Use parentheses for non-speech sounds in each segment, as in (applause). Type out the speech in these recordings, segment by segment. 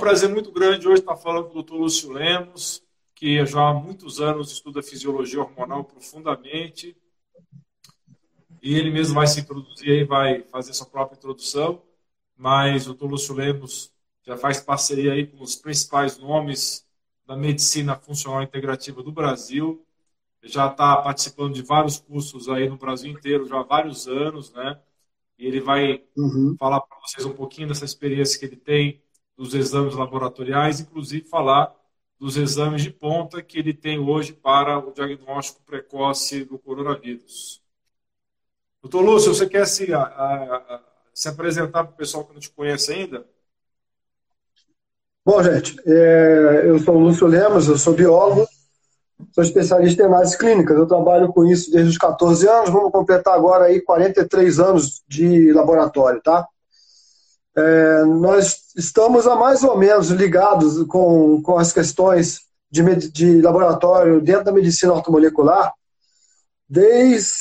Prazer muito grande hoje estar falando com o Dr. Lúcio Lemos, que já há muitos anos estuda fisiologia hormonal profundamente. E ele mesmo vai se introduzir e vai fazer sua própria introdução. Mas o Dr. Lúcio Lemos já faz parceria aí com os principais nomes da medicina funcional integrativa do Brasil. Já está participando de vários cursos aí no Brasil inteiro já há vários anos, né? E ele vai uhum. falar para vocês um pouquinho dessa experiência que ele tem dos exames laboratoriais, inclusive falar dos exames de ponta que ele tem hoje para o diagnóstico precoce do coronavírus. Doutor Lúcio, você quer se, a, a, se apresentar para o pessoal que não te conhece ainda? Bom, gente, é, eu sou o Lúcio Lemos, eu sou biólogo, sou especialista em análises clínicas. Eu trabalho com isso desde os 14 anos, vamos completar agora aí 43 anos de laboratório, tá? É, nós estamos há mais ou menos ligados com, com as questões de, de laboratório dentro da medicina ortomolecular desde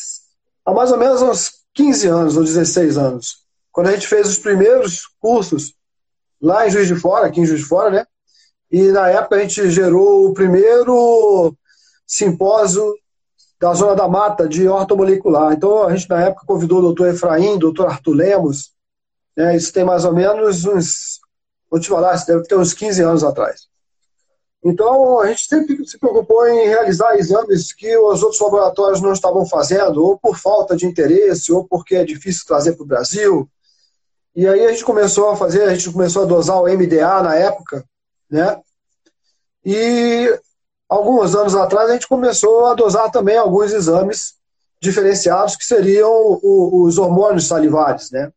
há mais ou menos uns 15 anos ou 16 anos. Quando a gente fez os primeiros cursos lá em Juiz de Fora, aqui em Juiz de Fora, né? E na época a gente gerou o primeiro simpósio da Zona da Mata de ortomolecular. Então a gente na época convidou o doutor Efraim, doutor Arthur Lemos, né? Isso tem mais ou menos uns, vou te falar, deve ter uns 15 anos atrás. Então, a gente sempre se preocupou em realizar exames que os outros laboratórios não estavam fazendo, ou por falta de interesse, ou porque é difícil trazer para o Brasil, e aí a gente começou a fazer, a gente começou a dosar o MDA na época, né? E alguns anos atrás a gente começou a dosar também alguns exames diferenciados que seriam os hormônios salivares, né?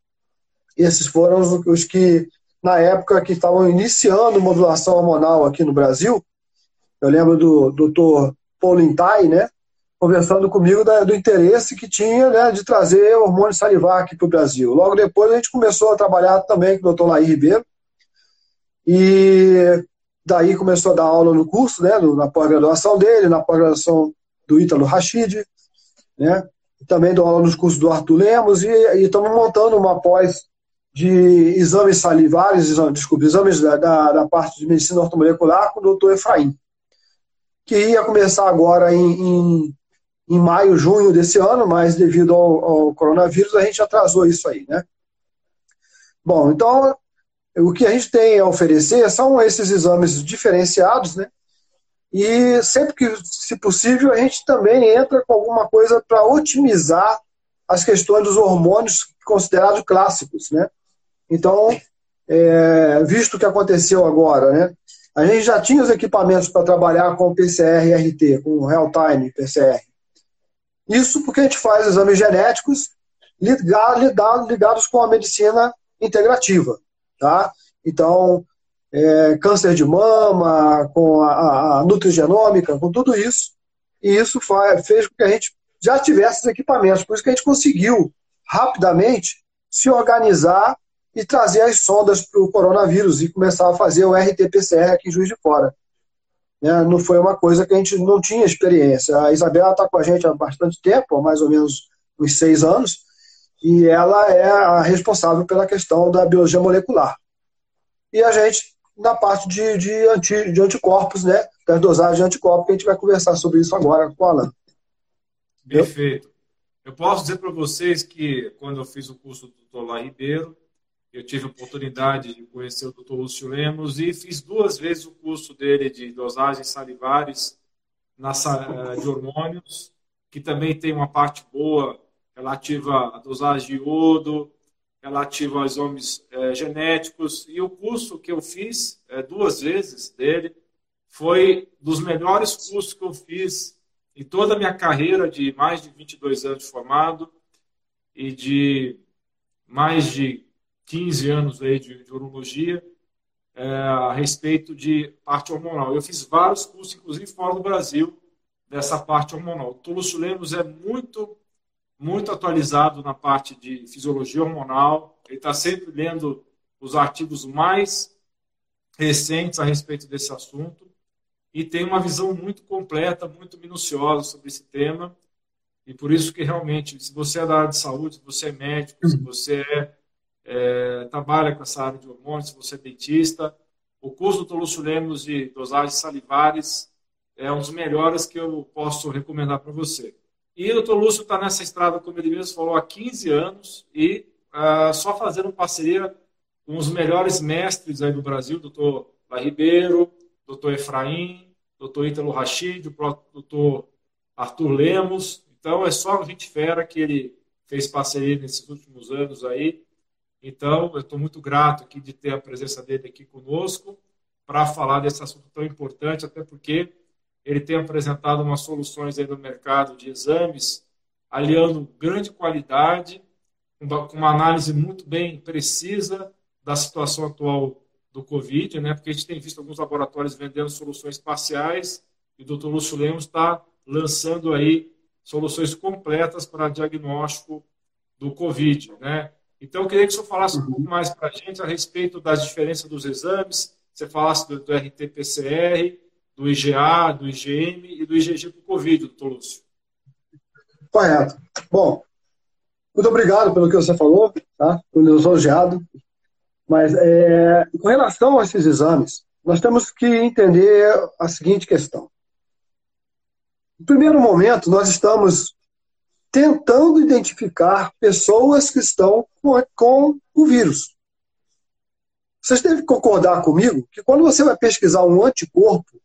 Esses foram os que, na época que estavam iniciando modulação hormonal aqui no Brasil, eu lembro do Dr. Paulintai, né? conversando comigo da, do interesse que tinha né, de trazer hormônio salivar aqui para o Brasil. Logo depois a gente começou a trabalhar também com o doutor Laí Ribeiro, e daí começou a dar aula no curso, né, na pós-graduação dele, na pós-graduação do Ítalo Rachid, né, também dou aula nos cursos do Arthur Lemos, e, estamos montando uma pós de exames salivares, exames, desculpa, exames da, da, da parte de medicina ortomolecular com o doutor Efraim, que ia começar agora em, em em maio, junho desse ano, mas devido ao, ao, coronavírus a gente atrasou isso aí, né? Bom, então o que a gente tem a oferecer são esses exames diferenciados, né? E sempre que, se possível, a gente também entra com alguma coisa para otimizar as questões dos hormônios considerados clássicos, né? Então, é, visto o que aconteceu agora, né? A gente já tinha os equipamentos para trabalhar com PCR-RT, com real-time PCR. Isso porque a gente faz exames genéticos ligados com a medicina integrativa. Tá? Então, é, câncer de mama, com a, a, nutrigenômica, com tudo isso. E isso faz, fez com que a gente já tivesse esses equipamentos. Por isso que a gente conseguiu rapidamente se organizar e trazer as sondas para o coronavírus e começar a fazer o RT-PCR aqui em Juiz de Fora. Né? Não foi uma coisa que a gente não tinha experiência. A Isabela está com a gente há bastante tempo, há mais ou menos uns seis anos, e ela é a responsável pela questão da biologia molecular. E a gente, na parte de, de, anti, de anticorpos, né? das dosagens de anticorpos, a gente vai conversar sobre isso agora com o Alan. Perfeito. Eu posso dizer para vocês que, quando eu fiz o curso do Dr. Ribeiro, eu tive a oportunidade de conhecer o Dr. Lúcio Lemos e fiz duas vezes o curso dele de dosagens salivares na, eh, de hormônios, que também tem uma parte boa relativa à dosagem de iodo, relativa aos exames é, genéticos. E o curso que eu fiz é, duas vezes dele foi dos melhores cursos que eu fiz em toda a minha carreira de mais de 22 anos formado e de mais de 15 anos aí de, de urologia é, a respeito de parte hormonal. Eu fiz vários cursos, inclusive fora do Brasil, dessa parte hormonal. O Túlio Lemos é muito, muito atualizado na parte de fisiologia hormonal. Ele está sempre lendo os artigos mais recentes a respeito desse assunto e tem uma visão muito completa, muito minuciosa sobre esse tema. E por isso que realmente, se você é da área de saúde, se você é médico, se você é é, trabalha com essa área de hormônios, se você é dentista, o curso do Lúcio Lemos de dosagens salivares é um dos melhores que eu posso recomendar para você. E o doutor Lúcio está nessa estrada, como ele mesmo falou, há 15 anos e uh, só fazendo parceria com os melhores mestres aí do Brasil, doutor La Ribeiro, doutor Efraim, doutor Ítalo Rachid, o doutor Arthur Lemos. Então, é só gente fera que ele fez parceria nesses últimos anos aí. Então, eu estou muito grato aqui de ter a presença dele aqui conosco para falar desse assunto tão importante, até porque ele tem apresentado umas soluções aí no mercado de exames, aliando grande qualidade, com uma análise muito bem precisa da situação atual do Covid, né? porque a gente tem visto alguns laboratórios vendendo soluções parciais e o Dr. Lúcio Lemos está lançando aí soluções completas para diagnóstico do Covid. Né? Então, eu queria que o senhor falasse um pouco mais para a gente a respeito das diferenças dos exames, você falasse do, do RT-PCR, do IgA, do IgM e do IgG para o Covid, doutor Lúcio. Correto. Bom, muito obrigado pelo que você falou, tá? Estou elogiado. Mas é, com relação a esses exames, nós temos que entender a seguinte questão. No primeiro momento, nós estamos tentando identificar pessoas que estão com, com o vírus. Vocês devem concordar comigo que quando você vai pesquisar um anticorpo,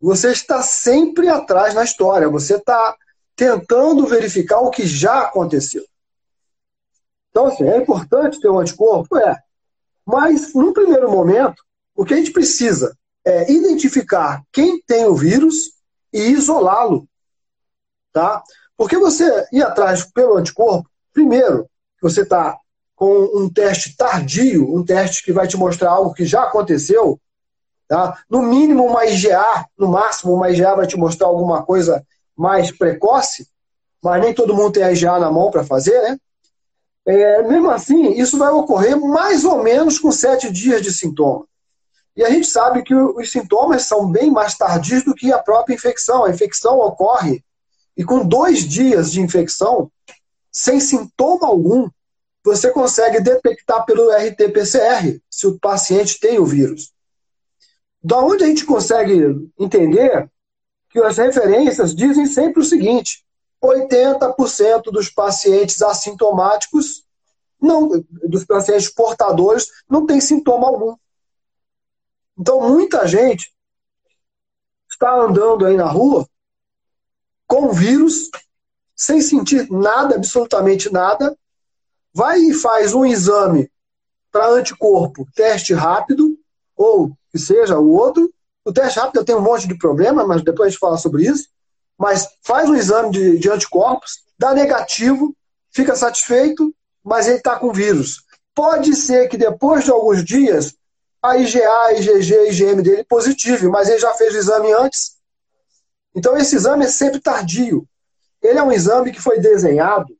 você está sempre atrás na história, você está tentando verificar o que já aconteceu. Então, assim, é importante ter um anticorpo? É. Mas, no primeiro momento, o que a gente precisa é identificar quem tem o vírus e isolá-lo. Tá? Porque você ir atrás pelo anticorpo, primeiro, você está com um teste tardio, um teste que vai te mostrar algo que já aconteceu, Tá? No mínimo, uma IGA, no máximo, uma IGA vai te mostrar alguma coisa mais precoce, mas nem todo mundo tem a IGA na mão para fazer, né? É, mesmo assim, isso vai ocorrer mais ou menos com sete dias de sintoma. E a gente sabe que os sintomas são bem mais tardios do que a própria infecção. A infecção ocorre e com dois dias de infecção, sem sintoma algum, você consegue detectar pelo RT-PCR se o paciente tem o vírus. Da onde a gente consegue entender que as referências dizem sempre o seguinte: 80% dos pacientes assintomáticos, não, dos pacientes portadores, não tem sintoma algum. Então, muita gente está andando aí na rua com vírus, sem sentir nada, absolutamente nada, vai e faz um exame para anticorpo, teste rápido, ou que seja o outro. O teste rápido tem um monte de problema, mas depois a gente fala sobre isso. Mas faz um exame de, de anticorpos, dá negativo, fica satisfeito, mas ele está com vírus. Pode ser que depois de alguns dias a IgA, IgG, IgM dele positivo, mas ele já fez o exame antes. Então esse exame é sempre tardio. Ele é um exame que foi desenhado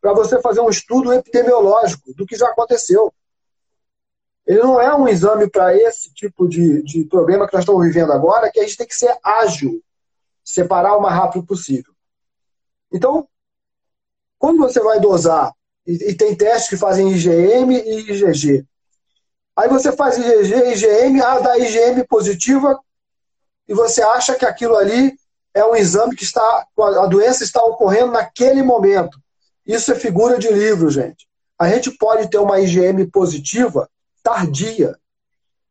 para você fazer um estudo epidemiológico do que já aconteceu. Ele não é um exame para esse tipo de, de problema que nós estamos vivendo agora, que a gente tem que ser ágil, separar o mais rápido possível. Então, quando você vai dosar, e, e tem testes que fazem IgM e IgG, aí você faz IgG IgM, ah, dá IgM positiva, e você acha que aquilo ali é um exame que está, a doença está ocorrendo naquele momento. Isso é figura de livro, gente. A gente pode ter uma IgM positiva tardia.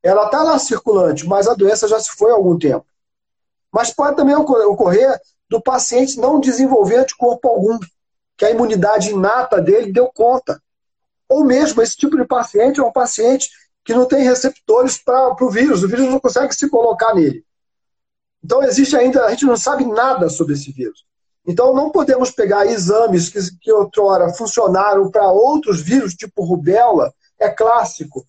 Ela está lá circulante, mas a doença já se foi há algum tempo. Mas pode também ocorrer do paciente não desenvolver anticorpo algum, que a imunidade inata dele deu conta. Ou mesmo esse tipo de paciente é um paciente que não tem receptores para o vírus, o vírus não consegue se colocar nele. Então existe ainda, a gente não sabe nada sobre esse vírus. Então não podemos pegar exames que, que outrora funcionaram para outros vírus, tipo rubéola, é clássico.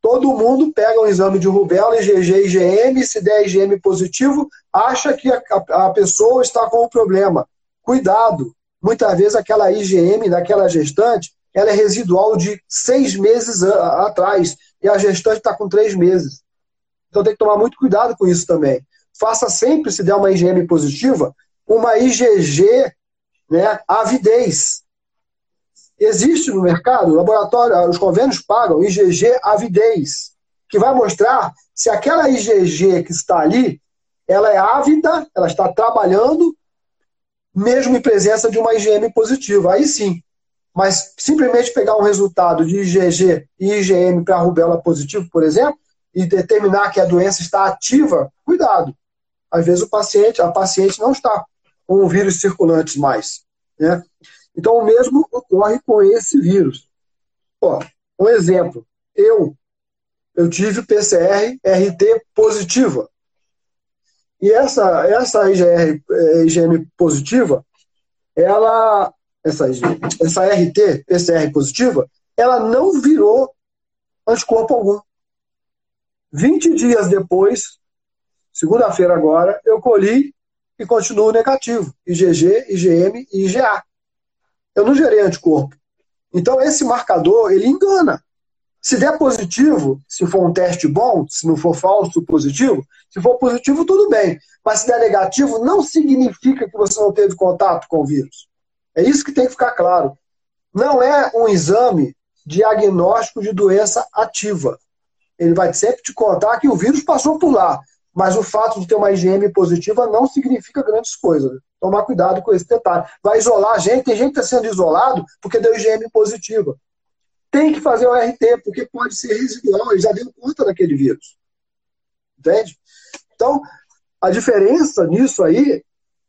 Todo mundo pega um exame de rubéola, IgG IgM, se der IgM positivo, acha que a, a, pessoa está com o problema. Cuidado! Muitas vezes aquela IgM daquela gestante, ela é residual de seis meses a, atrás, e a gestante está com três meses. Então tem que tomar muito cuidado com isso também. Faça sempre, se der uma IgM positiva, uma IgG né, avidez. Existe no mercado, laboratório, os convênios pagam IgG avidez, que vai mostrar se aquela IgG que está ali, ela é ávida, ela está trabalhando, mesmo em presença de uma IgM positiva. Aí sim. Mas simplesmente pegar um resultado de IgG e IgM para rubéola positivo, por exemplo, e determinar que a doença está ativa, cuidado. Às vezes o paciente, a paciente não está com o vírus circulante mais. Né? Então o mesmo ocorre com esse vírus. Ó, um exemplo. Eu, eu tive PCR RT positiva. E essa, essa IgR, IgM eh, positiva, ela, essa, essa RT, PCR positiva, ela não virou anticorpo algum. 20 dias depois, segunda-feira agora, eu colhi e continuo negativo. IgG, IgM e IgA. Eu não gerei anticorpo. Então, esse marcador, ele engana. Se der positivo, se for um teste bom, se não for falso positivo, se for positivo, tudo bem. Mas se der negativo, não significa que você não teve contato com o vírus. É isso que tem que ficar claro. Não é um exame diagnóstico de doença ativa. Ele vai sempre te contar que o vírus passou por lá. Mas o fato de ter uma IgM positiva não significa grandes coisas. Tomar cuidado com esse detalhe. Vai isolar a gente, tem gente que está sendo isolado porque deu IgM positiva. Tem que fazer o RT, porque pode ser residual, ele já deu conta daquele vírus. Entende? Então, a diferença nisso aí,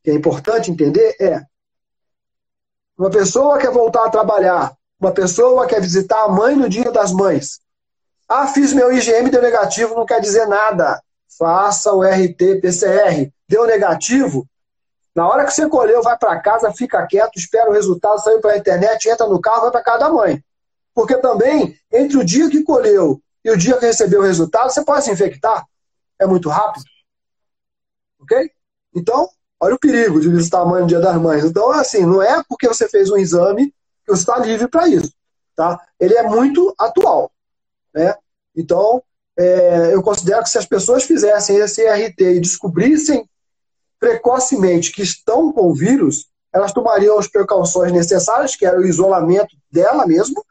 que é importante entender, é uma pessoa quer voltar a trabalhar, uma pessoa quer visitar a mãe no dia das mães. Ah, fiz meu IgM, deu negativo, não quer dizer nada faça o RT-PCR. Deu negativo? Na hora que você colheu, vai para casa, fica quieto, espera o resultado, saiu para a internet, entra no carro, vai para casa da mãe. Porque também, entre o dia que colheu e o dia que recebeu o resultado, você pode se infectar. É muito rápido. Ok? Então, olha o perigo de visitar a mãe no dia das mães. Então, assim, não é porque você fez um exame que você está livre para isso. Tá? Ele é muito atual. Né? Então, é, eu considero que se as pessoas fizessem esse RT e descobrissem precocemente que estão com o vírus, elas tomariam as precauções necessárias, que era o isolamento dela mesmo,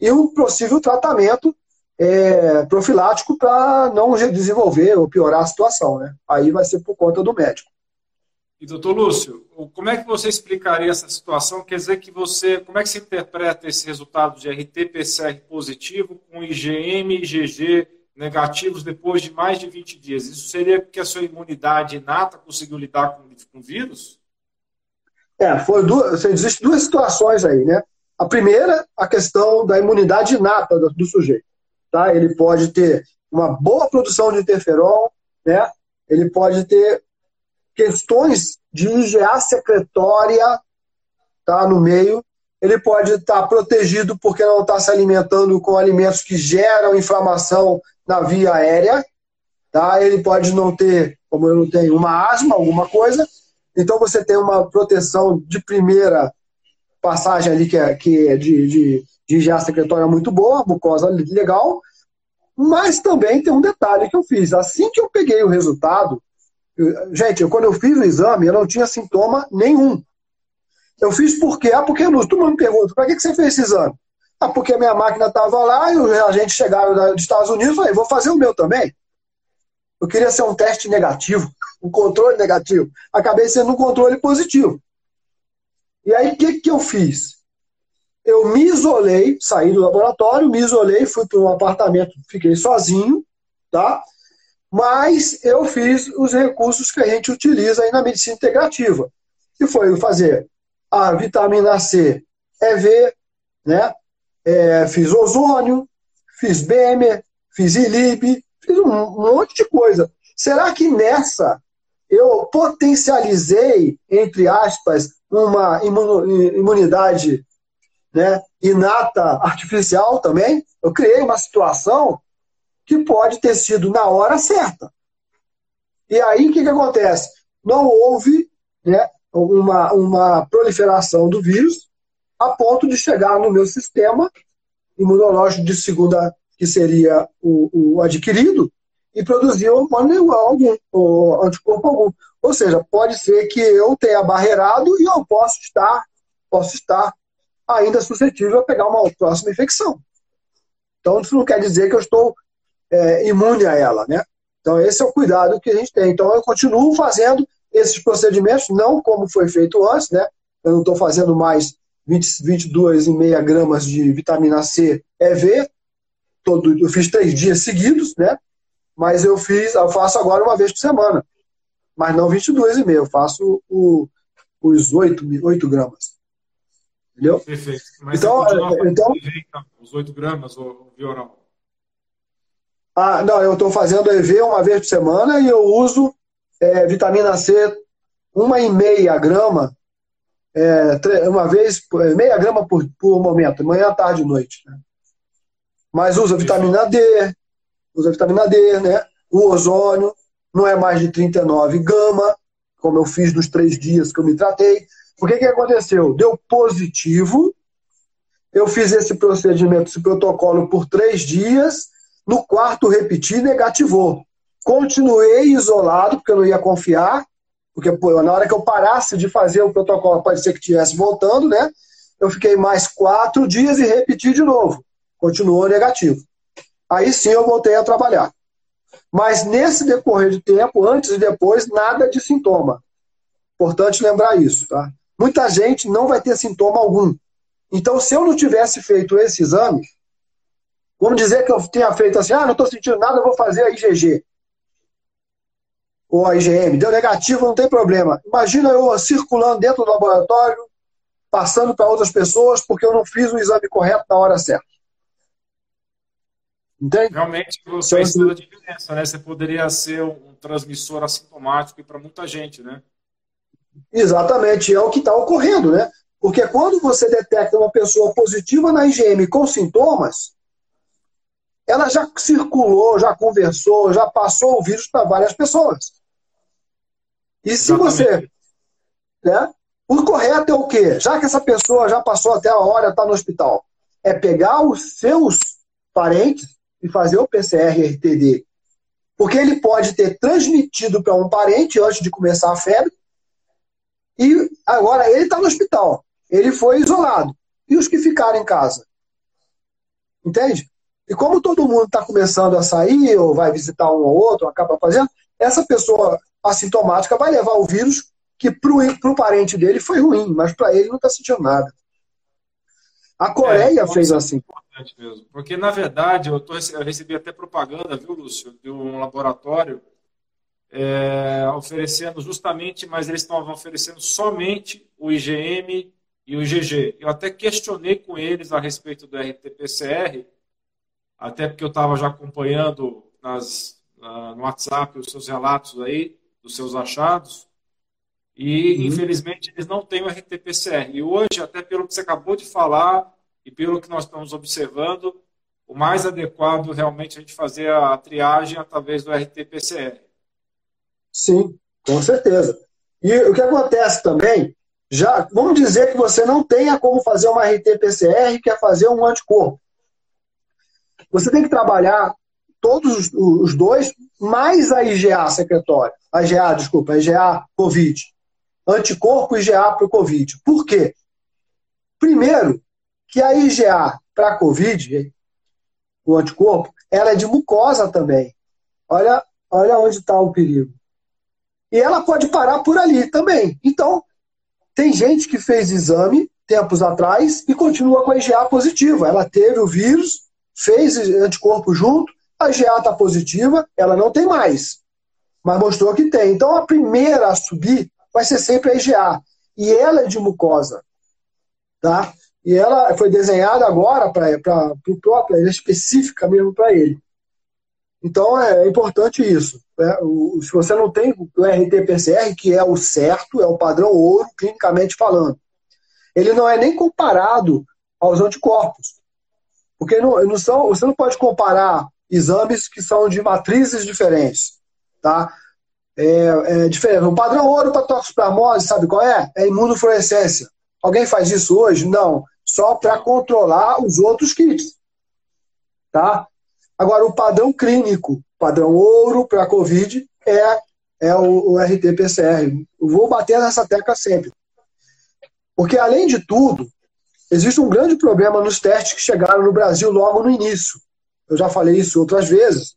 e um possível tratamento é, profilático para não desenvolver ou piorar a situação. Né? Aí vai ser por conta do médico. E doutor Lúcio, como é que você explicaria essa situação? Quer dizer que você, como é que você interpreta esse resultado de RT-PCR positivo com IgM, IgG negativos depois de mais de 20 dias. Isso seria porque a sua imunidade inata conseguiu lidar com, com o vírus? É, foi duas, existem duas situações aí, né? A primeira, a questão da imunidade inata do, do sujeito. Tá? Ele pode ter uma boa produção de interferon, né? ele pode ter questões de IgA secretória tá, no meio, ele pode estar protegido porque não está se alimentando com alimentos que geram inflamação na via aérea, tá? Ele pode não ter, como eu não tenho, uma asma, alguma coisa. Então você tem uma proteção de primeira passagem ali que é, que é de, de, de já secretória muito boa, mucosa legal. Mas também tem um detalhe que eu fiz. Assim que eu peguei o resultado, eu, gente, eu, quando eu fiz o exame, eu não tinha sintoma nenhum. Eu fiz por quê? Ah, porque não. Tu me pergunta, para que, que você fez esse exame? Ah, porque a minha máquina estava lá e os agentes chegaram dos Estados Unidos e falei, vou fazer o meu também. Eu queria ser um teste negativo, (laughs) um controle negativo. Acabei sendo um controle positivo. E aí, o que, que eu fiz? Eu me isolei, saí do laboratório, me isolei, fui para um apartamento, fiquei sozinho, tá? Mas eu fiz os recursos que a gente utiliza aí na medicina integrativa. Que foi fazer a vitamina C EV, né? É, fiz ozônio, fiz BEMER, fiz ILIB, fiz um monte de coisa. Será que nessa eu potencializei, entre aspas, uma imunidade né, inata artificial também? Eu criei uma situação que pode ter sido na hora certa. E aí o que, que acontece? Não houve né, uma, uma proliferação do vírus, a ponto de chegar no meu sistema imunológico de segunda, que seria o, o adquirido, e produzir hormônio algum, ou anticorpo algum. Ou seja, pode ser que eu tenha barreirado e eu posso estar, posso estar ainda suscetível a pegar uma próxima infecção. Então, isso não quer dizer que eu estou é, imune a ela, né? Então, esse é o cuidado que a gente tem. Então, eu continuo fazendo esses procedimentos, não como foi feito antes, né? Eu não estou fazendo mais 22,5 gramas de vitamina C EV, todo, eu fiz três dias seguidos, né? Mas eu fiz, eu faço agora uma vez por semana. Mas não 22,5, eu faço o, os 8, 8 gramas. Entendeu? Perfeito. Mas então, é, então, então, os 8 gramas, ou Vioral? Ah, não, eu estou fazendo EV uma vez por semana e eu uso é, vitamina C uma e meia grama é, uma vez, é, meia grama por, por momento, manhã, tarde e noite. Né? Mas usa vitamina D, usa vitamina D, né? O ozônio não é mais de 39 gama, como eu fiz nos três dias que eu me tratei. O que, que aconteceu? Deu positivo. Eu fiz esse procedimento, esse protocolo por três dias. No quarto, repeti, negativou. Continuei isolado, porque eu não ia confiar. Porque pô, na hora que eu parasse de fazer o protocolo, pode ser que estivesse voltando, né? Eu fiquei mais quatro dias e repeti de novo. Continuou negativo. Aí sim eu voltei a trabalhar. Mas nesse decorrer de tempo, antes e depois, nada de sintoma. Importante lembrar isso, tá? Muita gente não vai ter sintoma algum. Então, se eu não tivesse feito esse exame, vamos dizer que eu tenha feito assim, ah, não estou sentindo nada, vou fazer a IgG ou a IgM, deu negativo, não tem problema. Imagina eu circulando dentro do laboratório, passando para outras pessoas, porque eu não fiz o exame correto na hora certa. Entende? Realmente você fez toda a diferença, né? Você poderia ser um transmissor assintomático para muita gente, né? Exatamente, é o que está ocorrendo, né? Porque quando você detecta uma pessoa positiva na IgM com sintomas, ela já circulou, já conversou, já passou o vírus para várias pessoas. E se você. Né, o correto é o quê? Já que essa pessoa já passou até a hora, está no hospital, é pegar os seus parentes e fazer o PCR-RTD. Porque ele pode ter transmitido para um parente antes de começar a febre, e agora ele está no hospital. Ele foi isolado. E os que ficaram em casa? Entende? E como todo mundo está começando a sair, ou vai visitar um ou outro, acaba fazendo, essa pessoa assintomática vai levar o vírus que para o parente dele foi ruim, mas para ele não está sentindo nada. A Coreia é, fez assim. Mesmo, porque, na verdade, eu, tô, eu recebi até propaganda, viu, Lúcio, de um laboratório é, oferecendo justamente, mas eles estavam oferecendo somente o IgM e o IgG. Eu até questionei com eles a respeito do RT-PCR, até porque eu estava já acompanhando nas, no WhatsApp os seus relatos aí, dos seus achados. E, uhum. infelizmente, eles não têm o RT-PCR. E hoje, até pelo que você acabou de falar e pelo que nós estamos observando, o mais adequado realmente é a gente fazer a triagem através do RT-PCR. Sim, com certeza. E o que acontece também, já vamos dizer que você não tenha como fazer uma RT-PCR e quer fazer um anticorpo. Você tem que trabalhar todos os dois, mais a IgA secretória. A IgA, desculpa, a IgA COVID. Anticorpo IgA para o COVID. Por quê? Primeiro, que a IgA para COVID, o anticorpo, ela é de mucosa também. Olha, olha onde está o perigo. E ela pode parar por ali também. Então, tem gente que fez exame tempos atrás e continua com a IgA positiva. Ela teve o vírus, fez anticorpo junto, a GA está positiva, ela não tem mais, mas mostrou que tem. Então a primeira a subir vai ser sempre a IgA. E ela é de mucosa. Tá? E ela foi desenhada agora para o próprio, ela é específica mesmo para ele. Então é, é importante isso. Né? O, se você não tem o RT-PCR, que é o certo, é o padrão ouro, clinicamente falando, ele não é nem comparado aos anticorpos. Porque não, não são, você não pode comparar exames que são de matrizes diferentes. Tá? É, é diferente. O padrão ouro para toxoplasmose, sabe qual é? É imunofluorescência. Alguém faz isso hoje? Não. Só para controlar os outros kits. Tá? Agora, o padrão clínico, padrão ouro para COVID, é, é o, o RT-PCR. Vou bater nessa tecla sempre. Porque, além de tudo, existe um grande problema nos testes que chegaram no Brasil logo no início eu já falei isso outras vezes,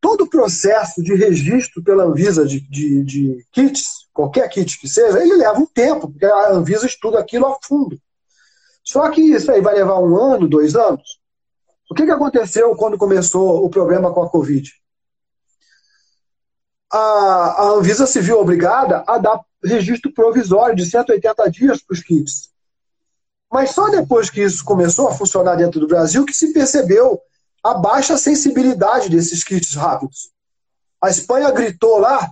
todo o processo de registro pela Anvisa de, de, de, kits, qualquer kit que seja, ele leva um tempo, porque a Anvisa estuda aquilo a fundo. Só que isso aí vai levar um ano, dois anos. O que, que aconteceu quando começou o problema com a Covid? A, a Anvisa se viu obrigada a dar registro provisório de 180 dias para os kits. Mas só depois que isso começou a funcionar dentro do Brasil que se percebeu a baixa sensibilidade desses kits rápidos. A Espanha gritou lá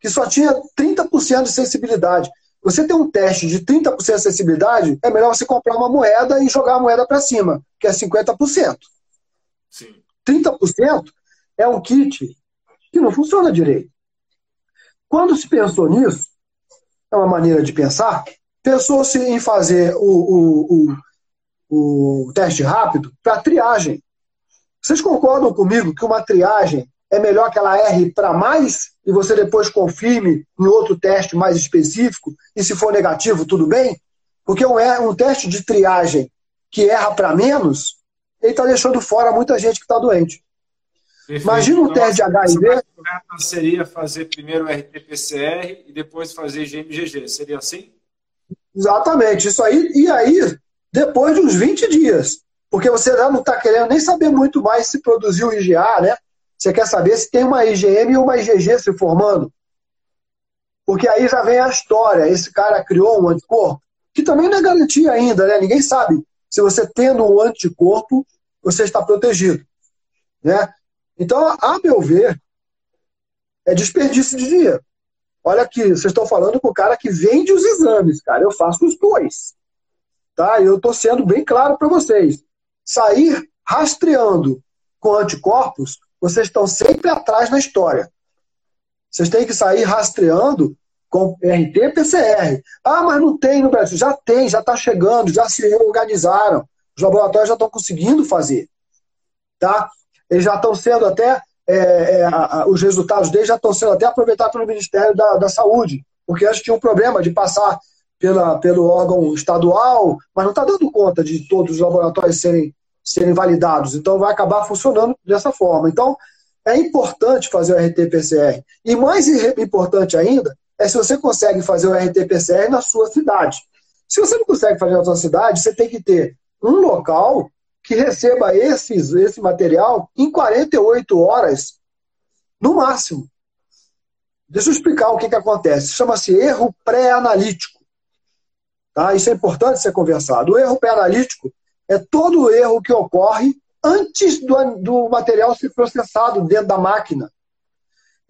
que só tinha 30% de sensibilidade. Você tem um teste de 30% de sensibilidade, é melhor você comprar uma moeda e jogar a moeda para cima, que é 50%. Sim. 30% é um kit que não funciona direito. Quando se pensou nisso, é uma maneira de pensar, pensou-se em fazer o, o, o, teste rápido para triagem. Vocês concordam comigo que uma triagem é melhor que ela erre para mais e você depois confirme em outro teste mais específico e se for negativo, tudo bem? Porque um, um teste de triagem que erra para menos, ele está deixando fora muita gente que está doente. Perfeito. Imagina um então, teste de HIV. seria fazer primeiro o RT-PCR e depois fazer GMGG. Seria assim? Exatamente, isso aí, e aí, depois de uns 20 dias. Porque você não está querendo nem saber muito mais se produziu IgA, né? Você quer saber se tem uma IgM ou uma IgG se formando. Porque aí já vem a história. Esse cara criou um anticorpo, que também não é garantia ainda, né? Ninguém sabe se você tendo um anticorpo, você está protegido. Né? Então, a meu ver, é desperdício de dinheiro. Olha aqui, vocês estão falando com o cara que vende os exames, cara. Eu faço os dois. Tá? Eu estou sendo bem claro para vocês. Sair rastreando com anticorpos, vocês estão sempre atrás na história. Vocês têm que sair rastreando com RT PCR. Ah, mas não tem no Brasil. Já tem, já está chegando, já se organizaram. Os laboratórios já estão conseguindo fazer. Tá? Eles já estão sendo até é, é, a, os resultados deles já estão sendo até aproveitados pelo Ministério da, da Saúde, porque antes tinha um problema de passar pela, pelo órgão estadual, mas não está dando conta de todos os laboratórios serem, serem validados. Então vai acabar funcionando dessa forma. Então é importante fazer o RT-PCR. E mais importante ainda é se você consegue fazer o RT-PCR na sua cidade. Se você não consegue fazer na sua cidade, você tem que ter um local que receba esses, esse material em 48 horas, no máximo. Deixa eu explicar o que, que acontece. Chama-se erro pré-analítico. Tá? Isso é importante ser conversado. O erro pré-analítico é todo o erro que ocorre antes do, do material ser processado dentro da máquina.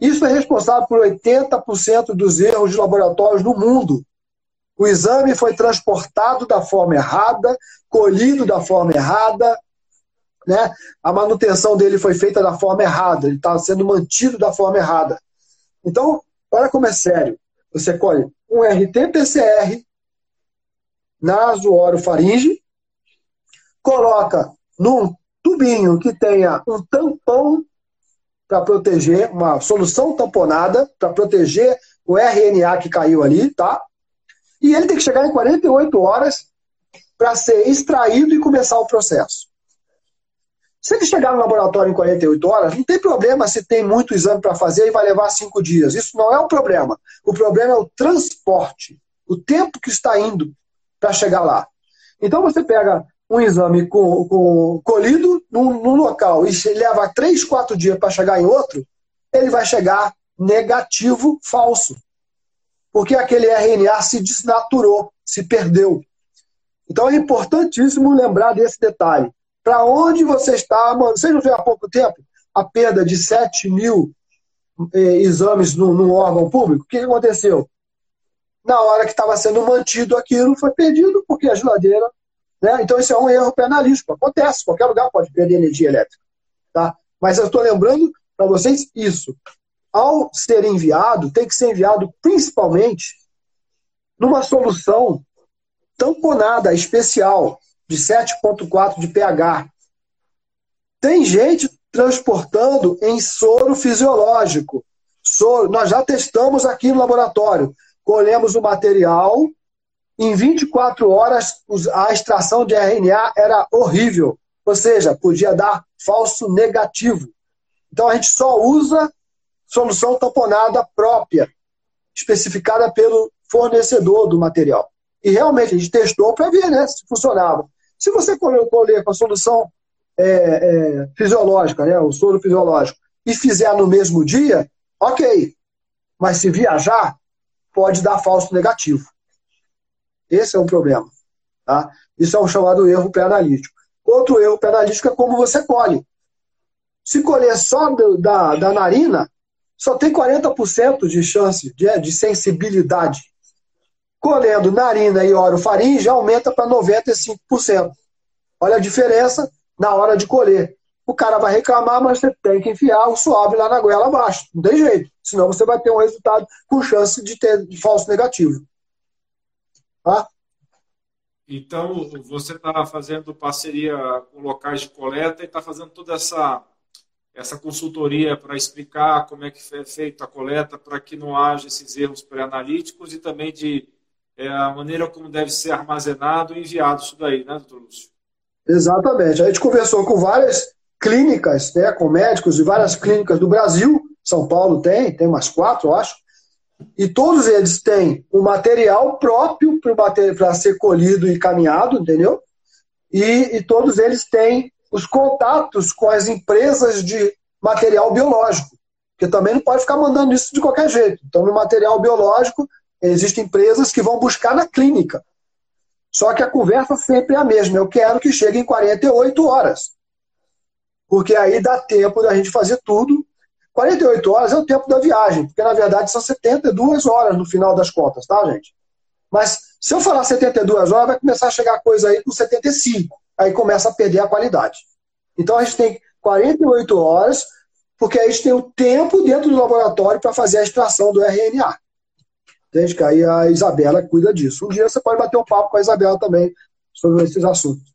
Isso é responsável por 80% dos erros de laboratórios no mundo. O exame foi transportado da forma errada, colhido da forma errada, né? a manutenção dele foi feita da forma errada, ele está sendo mantido da forma errada. Então, olha como é sério. Você colhe um RT-PCR nasoorofaringe, coloca num tubinho que tenha um tampão para proteger, uma solução tamponada para proteger o RNA que caiu ali, tá? E ele tem que chegar em 48 horas para ser extraído e começar o processo. Se ele chegar no laboratório em 48 horas, não tem problema se tem muito exame para fazer e vai levar cinco dias. Isso não é o problema. O problema é o transporte, o tempo que está indo para chegar lá. Então você pega um exame com, com colhido num, num, local e leva três, quatro dias para chegar em outro, ele vai chegar negativo, falso porque aquele RNA se desnaturou, se perdeu. Então é importantíssimo lembrar desse detalhe. Para onde você está, mano, você não viu há pouco tempo a perda de 7 mil eh, exames no, no, órgão público? O que aconteceu? Na hora que estava sendo mantido aquilo, foi perdido, porque a geladeira. Né? Então, isso é um erro penalístico. Acontece, qualquer lugar pode perder energia elétrica. Tá? Mas eu estou lembrando para vocês isso ao ser enviado, tem que ser enviado principalmente numa solução tamponada, especial, de 7,4 de pH. Tem gente transportando em soro fisiológico. Soro, nós já testamos aqui no laboratório. Colhemos o material, em 24 horas a extração de RNA era horrível. Ou seja, podia dar falso negativo. Então a gente só usa solução tamponada própria, especificada pelo fornecedor do material. E realmente a gente testou para ver né, se funcionava. Se você colher com a solução é, é, fisiológica, né, o soro fisiológico, e fizer no mesmo dia, ok. Mas se viajar, pode dar falso negativo. Esse é o problema. Tá? Isso é o chamado erro pré-analítico. Outro erro pré-analítico é como você colhe. Se colher só do, da, da narina, só tem 40% de chance de, de sensibilidade. Colhendo narina e orofaringe, aumenta para 95%. Olha a diferença na hora de colher. O cara vai reclamar, mas você tem que enfiar o suave lá na goela abaixo. Não tem jeito. Senão você vai ter um resultado com chance de ter falso negativo. Tá? Então, você está fazendo parceria com locais de coleta e está fazendo toda essa, essa consultoria para explicar como é que é feita a coleta, para que não haja esses erros pré-analíticos e também de é, a maneira como deve ser armazenado e enviado isso daí, né, doutor Lúcio? Exatamente. A gente conversou com várias clínicas, né, com médicos de várias clínicas do Brasil. São Paulo tem, tem umas quatro, eu acho. E todos eles têm o um material próprio para ser colhido e caminhado, entendeu? E, e todos eles têm os contatos com as empresas de material biológico, porque também não pode ficar mandando isso de qualquer jeito. Então, no material biológico, existem empresas que vão buscar na clínica. Só que a conversa sempre é a mesma. Eu quero que chegue em 48 horas porque aí dá tempo da gente fazer tudo. 48 horas é o tempo da viagem, porque na verdade são 72 horas no final das contas, tá, gente? Mas se eu falar 72 horas, vai começar a chegar coisa aí com 75. Aí começa a perder a qualidade. Então a gente tem 48 horas, porque a gente tem o tempo dentro do laboratório para fazer a extração do RNA. Entende? Que aí a Isabela cuida disso. Um dia você pode bater um papo com a Isabela também sobre esses assuntos.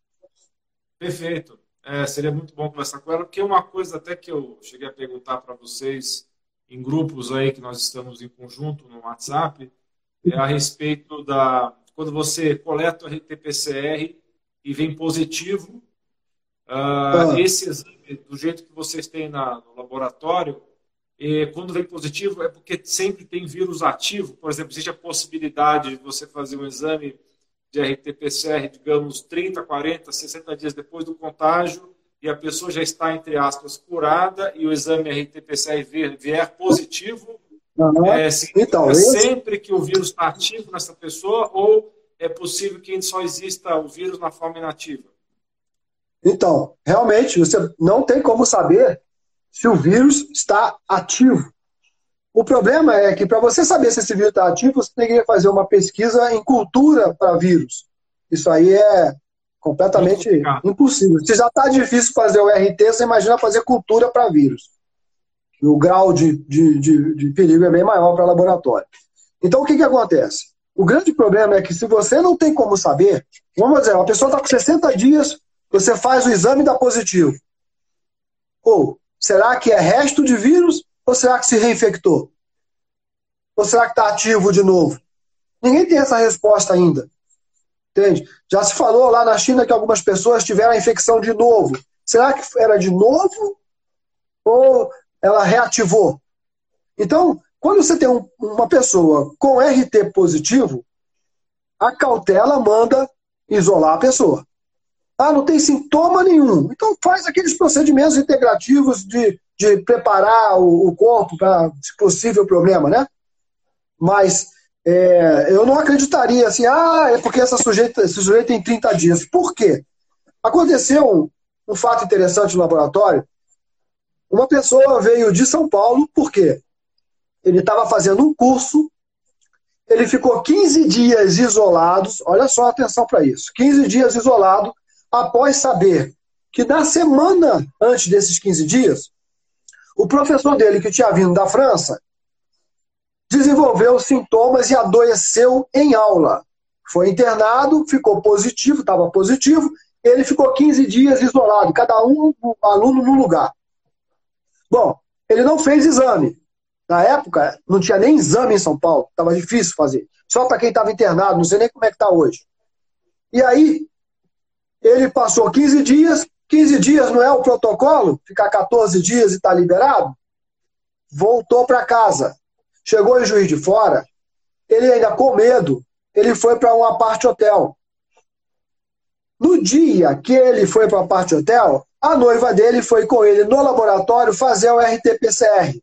Perfeito. É, seria muito bom conversar com ela, porque uma coisa até que eu cheguei a perguntar para vocês em grupos aí que nós estamos em conjunto no WhatsApp, é a respeito da quando você coleta o RT-PCR e vem positivo, uh, ah. esse exame do jeito que vocês têm na, no laboratório, quando vem positivo é porque sempre tem vírus ativo. Por exemplo, existe a possibilidade de você fazer um exame de RT-PCR, digamos, 30, 40, 60 dias depois do contágio e a pessoa já está, entre aspas, curada e o exame RT-PCR vier positivo, uhum. é, então, sempre que o vírus está ativo nessa pessoa ou é possível que só exista o vírus na forma inativa? Então, realmente, você não tem como saber se o vírus está ativo. O problema é que para você saber se esse vírus está ativo, você tem que fazer uma pesquisa em cultura para vírus. Isso aí é completamente impossível. Se já está difícil fazer o RT, você imagina fazer cultura para vírus. O grau de, de, de, de perigo é bem maior para laboratório. Então, o que, que acontece? O grande problema é que se você não tem como saber, vamos dizer, uma pessoa está com 60 dias, você faz o exame e dá positivo. Ou será que é resto de vírus ou será que se reinfectou? Ou será que está ativo de novo? Ninguém tem essa resposta ainda. Entende? Já se falou lá na China que algumas pessoas tiveram a infecção de novo. Será que era de novo? Ou ela reativou? Então, quando você tem um, uma pessoa com RT positivo, a cautela manda isolar a pessoa. Ah, não tem sintoma nenhum. Então faz aqueles procedimentos integrativos de de preparar o, o corpo para possível problema, né? Mas é, eu não acreditaria assim, ah, é porque essa sujeita, esse sujeito tem 30 dias. Por quê? Aconteceu um, um fato interessante no laboratório. Uma pessoa veio de São Paulo, por quê? Ele estava fazendo um curso, ele ficou 15 dias isolados, olha só atenção para isso, 15 dias isolado, após saber que na semana antes desses 15 dias, o professor dele, que tinha vindo da França, desenvolveu sintomas e adoeceu em aula. Foi internado, ficou positivo, estava positivo, ele ficou 15 dias isolado, cada um, aluno num lugar. Bom, ele não fez exame. Na época, não tinha nem exame em São Paulo, estava difícil fazer. Só para quem estava internado, não sei nem como é que está hoje. E aí, ele passou 15 dias, 15 dias não é o protocolo? Ficar 14 dias e está liberado? Voltou para casa. Chegou em Juiz de Fora, ele ainda com medo, ele foi para um aparte hotel. No dia que ele foi para o aparte hotel, a noiva dele foi com ele no laboratório fazer o RT-PCR.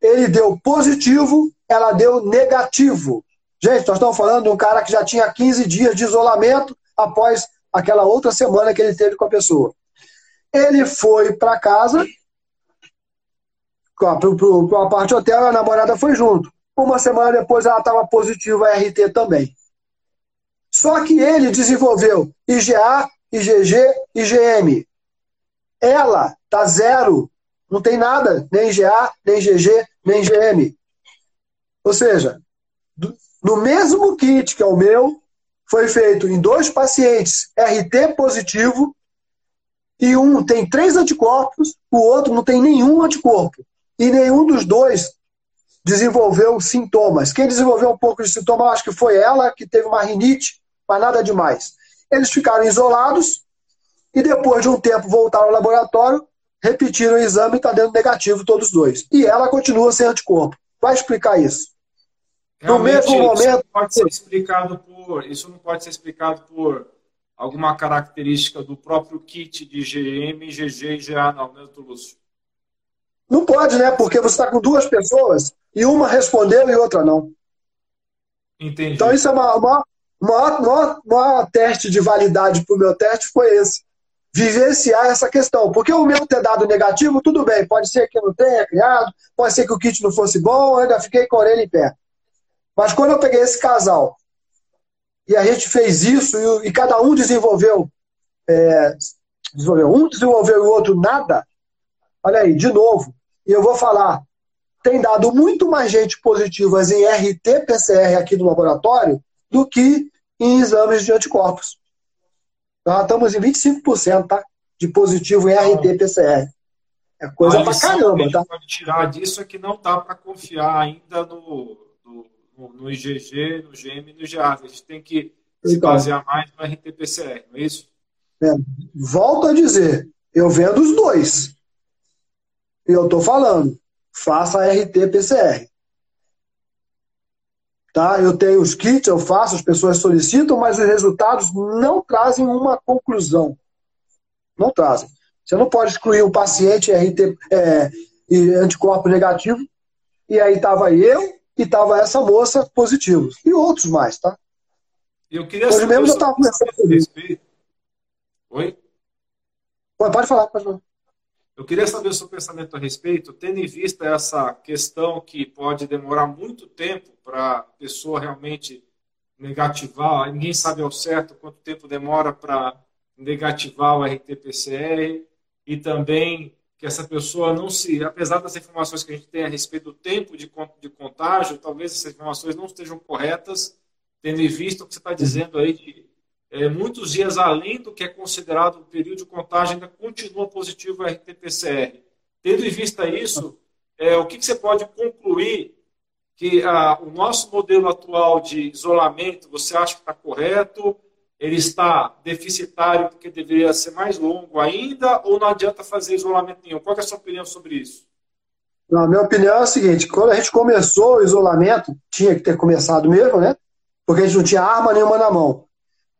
Ele deu positivo, ela deu negativo. Gente, nós estamos falando de um cara que já tinha 15 dias de isolamento após aquela outra semana que ele teve com a pessoa. Ele foi para casa, para o parte hotel, a namorada foi junto. Uma semana depois ela estava positiva a RT também. Só que ele desenvolveu IgA, IgG, IgM. Ela tá zero, não tem nada, nem IgA, nem IgG, nem IgM. Ou seja, no mesmo kit que é o meu, foi feito em dois pacientes RT positivo e um tem três anticorpos, o outro não tem nenhum anticorpo. E nenhum dos dois desenvolveu sintomas. Quem desenvolveu um pouco de sintoma, acho que foi ela, que teve uma rinite, mas nada demais. Eles ficaram isolados e depois de um tempo voltaram ao laboratório, repetiram o exame e está dando negativo todos dois. E ela continua sem anticorpo. Vai explicar isso. Realmente, no mesmo momento. Isso pode ser explicado por. Isso não pode ser explicado por alguma característica do próprio kit de GM, GG e GA, não, né? Não pode, né? Porque você está com duas pessoas e uma respondeu e outra não. Entendi. Então isso é uma, uma, maior, maior, maior teste de validade para o meu teste foi esse. Vivenciar essa questão. Porque o meu ter dado negativo, tudo bem. Pode ser que eu não tenha criado, pode ser que o kit não fosse bom, eu ainda fiquei com a orelha em pé. Mas quando eu peguei esse casal e a gente fez isso e, e cada um desenvolveu, é, desenvolveu, um desenvolveu e o outro nada, olha aí, de novo, e eu vou falar, tem dado muito mais gente positivas em RT-PCR aqui no laboratório do que em exames de anticorpos. Nós estamos em 25%, tá? De positivo em RT-PCR. É coisa pra caramba, tá? pode tirar disso é que não dá para confiar ainda no, no, IgG, no GM e no GA. A gente tem que se basear mais no RT-PCR, não é isso? É, volto a dizer, eu vendo os dois. E eu estou falando, faça RT-PCR. Tá? Eu tenho os kits, eu faço, as pessoas solicitam, mas os resultados não trazem uma conclusão. Não trazem. Você não pode excluir o paciente RT é, e anticorpo negativo, e aí estava eu e estava essa moça positivos. E outros mais, tá? Eu queria Hoje mesmo eu estava conversando com respeito. Oi? Pode falar, pode falar. Eu queria saber o seu pensamento a respeito, tendo em vista essa questão que pode demorar muito tempo para a pessoa realmente negativar, ninguém sabe ao certo quanto tempo demora para negativar o RT-PCR e também que essa pessoa não se, apesar das informações que a gente tem a respeito do tempo de, de contágio, talvez essas informações não estejam corretas, tendo em vista o que você está dizendo aí de é, muitos dias além do que é considerado o período de contagem, ainda continua positivo o RT-PCR. Tendo em vista isso, é, o que, que, você pode concluir que a, o nosso modelo atual de isolamento, você acha que está correto? Ele está deficitário porque deveria ser mais longo ainda ou não adianta fazer isolamento nenhum? Qual é a sua opinião sobre isso? a minha opinião é a seguinte: quando a gente começou o isolamento, tinha que ter começado mesmo, né? Porque a gente não tinha arma nenhuma na mão.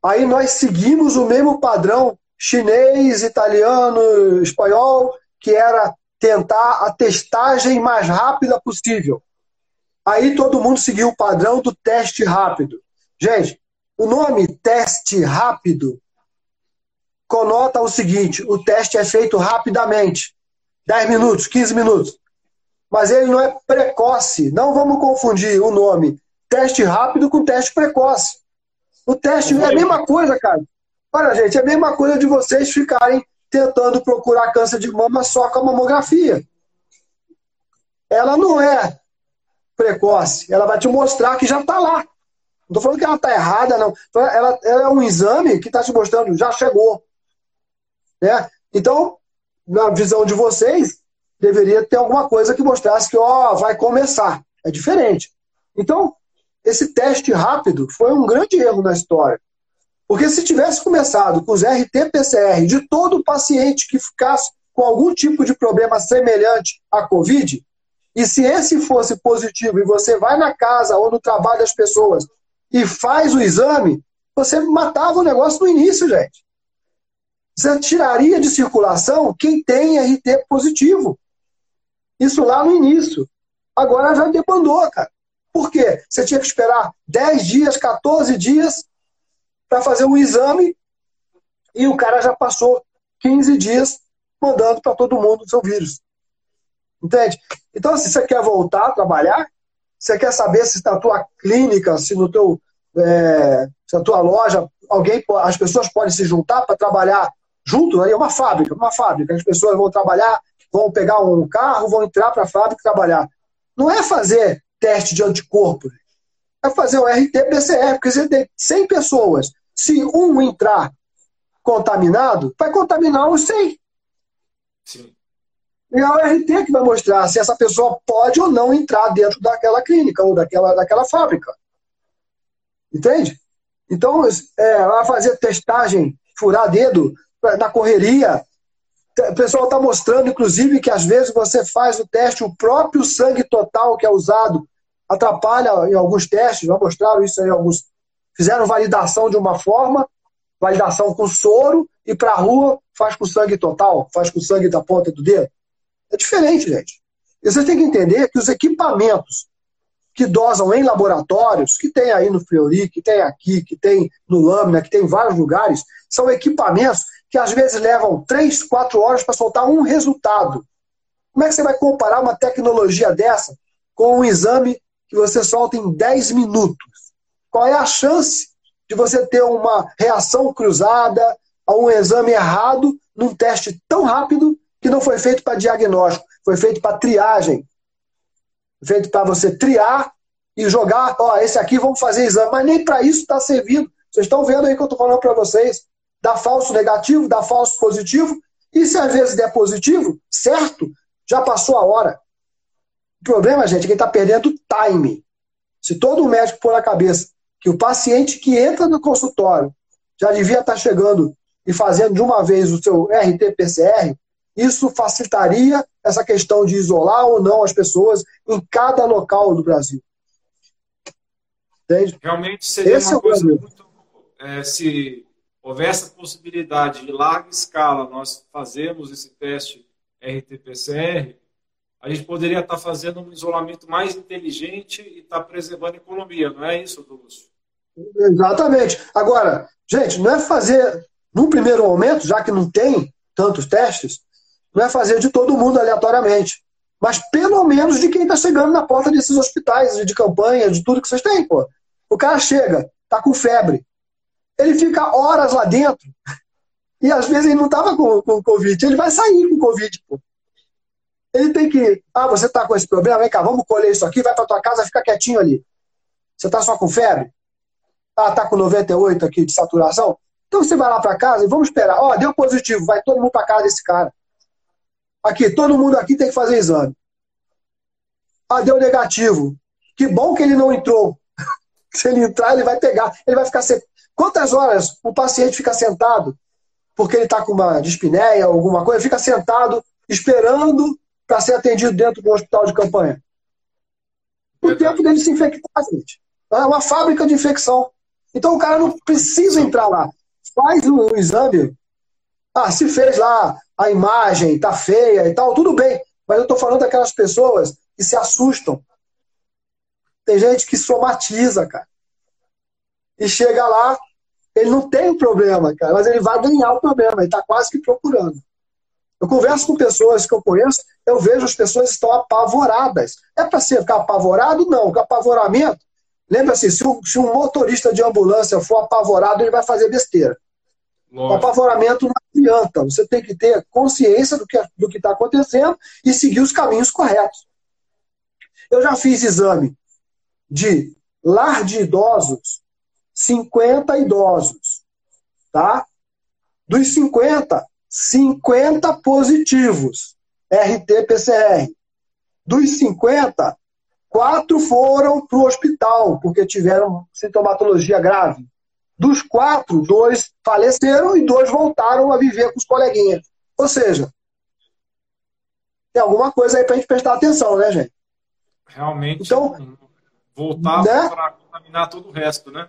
Aí nós seguimos o mesmo padrão chinês, italiano, espanhol, que era tentar a testagem mais rápida possível. Aí todo mundo seguiu o padrão do teste rápido. Gente, o nome teste rápido conota o seguinte: o teste é feito rapidamente 10 minutos, 15 minutos. Mas ele não é precoce. Não vamos confundir o nome teste rápido com teste precoce. O teste é a mesma coisa, cara. Olha, gente, é a mesma coisa de vocês ficarem tentando procurar câncer de mama só com a mamografia. Ela não é precoce. Ela vai te mostrar que já está lá. Não estou falando que ela está errada, não. Ela, ela, é um exame que está te mostrando, já chegou. Né? Então, na visão de vocês, deveria ter alguma coisa que mostrasse que ó, vai começar. É diferente. Então, esse teste rápido foi um grande erro na história. Porque se tivesse começado com os RT-PCR de todo paciente que ficasse com algum tipo de problema semelhante à Covid, e se esse fosse positivo e você vai na casa ou no trabalho das pessoas e faz o exame, você matava o negócio no início, gente. Você tiraria de circulação quem tem RT positivo. Isso lá no início. Agora já debandou, cara. Por quê? Você tinha que esperar 10 dias, 14 dias para fazer um exame e o cara já passou 15 dias mandando para todo mundo o seu vírus. Entende? Então, se você quer voltar a trabalhar, você quer saber se na tua clínica, se no teu, é, se na tua loja, alguém, as pessoas podem se juntar para trabalhar junto, aí é uma fábrica, uma fábrica. As pessoas vão trabalhar, vão pegar um carro, vão entrar para a fábrica trabalhar. Não é fazer teste de anticorpo, é fazer o RT-PCR, porque você tem 100 pessoas. Se um entrar contaminado, vai contaminar os 100. Sim. E é o RT que vai mostrar se essa pessoa pode ou não entrar dentro daquela clínica ou daquela, daquela fábrica. Entende? Então, é, vai fazer testagem, furar dedo na correria. O pessoal está mostrando, inclusive, que às vezes você faz o teste, o próprio sangue total que é usado atrapalha em alguns testes, já mostraram isso aí alguns. Fizeram validação de uma forma, validação com soro, e para a rua faz com sangue total, faz com sangue da ponta do dedo. É diferente, gente. E você tem que entender que os equipamentos que dosam em laboratórios, que tem aí no Fleury, que tem aqui, que tem no Lâmina, que tem em vários lugares, são equipamentos que às vezes levam 3, 4 horas para soltar um resultado. Como é que você vai comparar uma tecnologia dessa com um exame que você solta em 10 minutos? Qual é a chance de você ter uma reação cruzada a um exame errado num teste tão rápido que não foi feito para diagnóstico, foi feito para triagem. Feito para você triar e jogar, ó, esse aqui vamos fazer exame. Mas nem para isso está servindo. Vocês estão vendo aí que eu estou falando para vocês. Dá falso negativo, dá falso positivo. E se às vezes der positivo, certo, já passou a hora. O problema, gente, é que está perdendo time. Se todo médico pôr na cabeça que o paciente que entra no consultório já devia estar tá chegando e fazendo de uma vez o seu RT-PCR, isso facilitaria essa questão de isolar ou não as pessoas em cada local do Brasil. Entende? Realmente seria Esse uma é coisa muito. É, se houvesse a possibilidade de larga escala nós fazermos esse teste RT-PCR, a gente poderia estar fazendo um isolamento mais inteligente e estar preservando a economia, não é isso, Douglas? Exatamente. Agora, gente, não é fazer, no primeiro momento, já que não tem tantos testes, não é fazer de todo mundo aleatoriamente. Mas pelo menos de quem está chegando na porta desses hospitais, de campanha, de tudo que vocês têm, pô. O cara chega, tá com febre. Ele fica horas lá dentro. (laughs) E às vezes ele não estava com, com Covid. Ele vai sair com Covid, pô. Ele tem que. Ah, você está com esse problema? Vem cá, vamos colher isso aqui, vai para tua casa, fica quietinho ali. Você está só com febre? Ah, tá com 98 aqui de saturação? Então você vai lá para casa e vamos esperar. Ó, oh, deu positivo, vai todo mundo para casa desse cara. Aqui, todo mundo aqui tem que fazer exame. Ah, deu negativo. Que bom que ele não entrou. (laughs) Se ele entrar, ele vai pegar. Ele vai ficar. Se... Quantas horas o paciente fica sentado? Porque ele está com uma dispneia, alguma coisa, fica sentado esperando para ser atendido dentro do hospital de campanha. O tempo dele se infectar, gente. É uma fábrica de infecção. Então o cara não precisa entrar lá. Faz o exame. Ah, se fez lá a imagem tá feia e tal, tudo bem. Mas eu estou falando daquelas pessoas que se assustam. Tem gente que somatiza, cara. E chega lá, ele não tem o problema, cara, mas ele vai ganhar o problema, ele está quase que procurando. Eu converso com pessoas que eu conheço, eu vejo as pessoas estão apavoradas. É para ser ficar apavorado? Não. O apavoramento, lembra-se, se, se um motorista de ambulância for apavorado, ele vai fazer besteira. Lógico. O apavoramento não adianta. Você tem que ter consciência do que do está acontecendo e seguir os caminhos corretos. Eu já fiz exame de lar de idosos, 50 idosos. Tá? Dos 50, 50 positivos, RT-PCR. Dos 50, quatro foram para o hospital, porque tiveram sintomatologia grave. Dos quatro, dois faleceram e dois voltaram a viver com os coleguinhas. Ou seja, tem alguma coisa aí para a gente prestar atenção, né, gente? Realmente, então, voltar né? para contaminar todo o resto, né?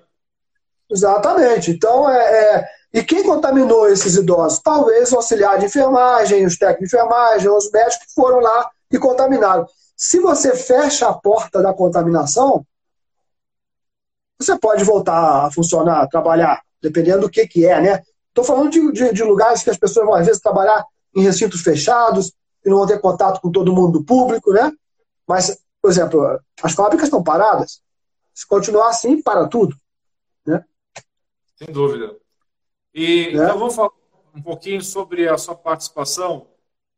Exatamente. Então, é, é, E quem contaminou esses idosos? Talvez o auxiliar de enfermagem, os técnicos de enfermagem, os médicos que foram lá e contaminaram. Se você fecha a porta da contaminação, você pode voltar a funcionar, a trabalhar, dependendo do que, que é, né? Estou falando de, de, de, lugares que as pessoas vão, às vezes, trabalhar em recintos fechados, e não vão ter contato com todo mundo do público, né? Mas, por exemplo, as fábricas estão paradas. Se continuar assim, para tudo. Né? Sem dúvida. E né? então vamos falar um pouquinho sobre a sua participação.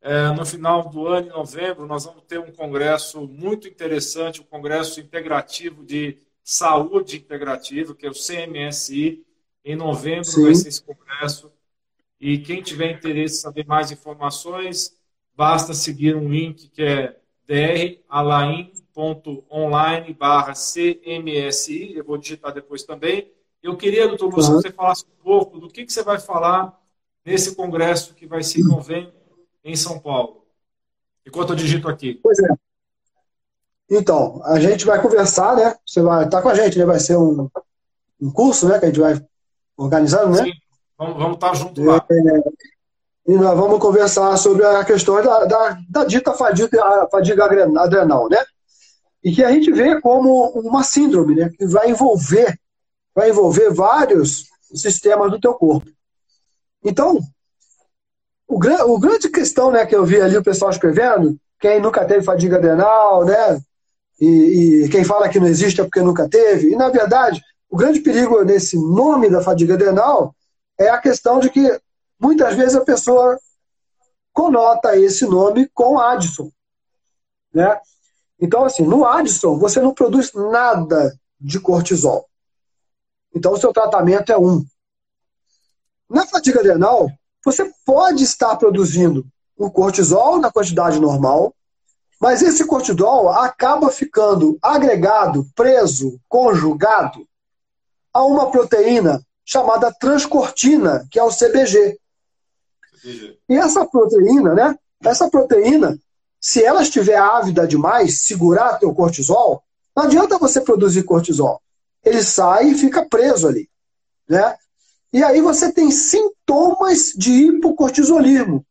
É, no final do ano, em novembro, nós vamos ter um congresso muito interessante, o um Congresso Integrativo de Saúde Integrativa, que é o CMSI. Em novembro Sim. vai ser esse congresso. E quem tiver interesse em saber mais informações, basta seguir um link que é dralain.online barra CMSI. Eu vou digitar depois também. Eu queria, doutor Lúcio, que você falasse um pouco do que, que você vai falar nesse congresso que vai ser em novembro em São Paulo. Enquanto eu digito aqui. Pois é. Então, a gente vai conversar, né? Você vai estar com a gente, né? Vai ser um, um curso, né? Que a gente vai organizando, né? Sim, vamos, vamos estar junto lá. É, e nós vamos conversar sobre a questão da, da, da dita fadiga, fadiga adrenal, né? E que a gente vê como uma síndrome, né? Que vai envolver, vai envolver vários sistemas do teu corpo. Então, o, o grande questão, né, que eu vi ali o pessoal escrevendo, quem nunca teve fadiga adrenal, né? E, e, quem fala que não existe é porque nunca teve. E, na verdade, o grande perigo nesse nome da fadiga adrenal é a questão de que muitas vezes a pessoa conota esse nome com Addison. Né? Então, assim, no Addison, você não produz nada de cortisol. Então, o seu tratamento é um. Na fadiga adrenal, você pode estar produzindo o cortisol na quantidade normal, mas esse cortisol acaba ficando agregado, preso, conjugado a uma proteína chamada transcortina, que é o CBG. E essa proteína, né? Essa proteína, se ela estiver ávida demais, segurar teu cortisol, não adianta você produzir cortisol. Ele sai e fica preso ali, né? E aí você tem sintomas de hipocortisolismo.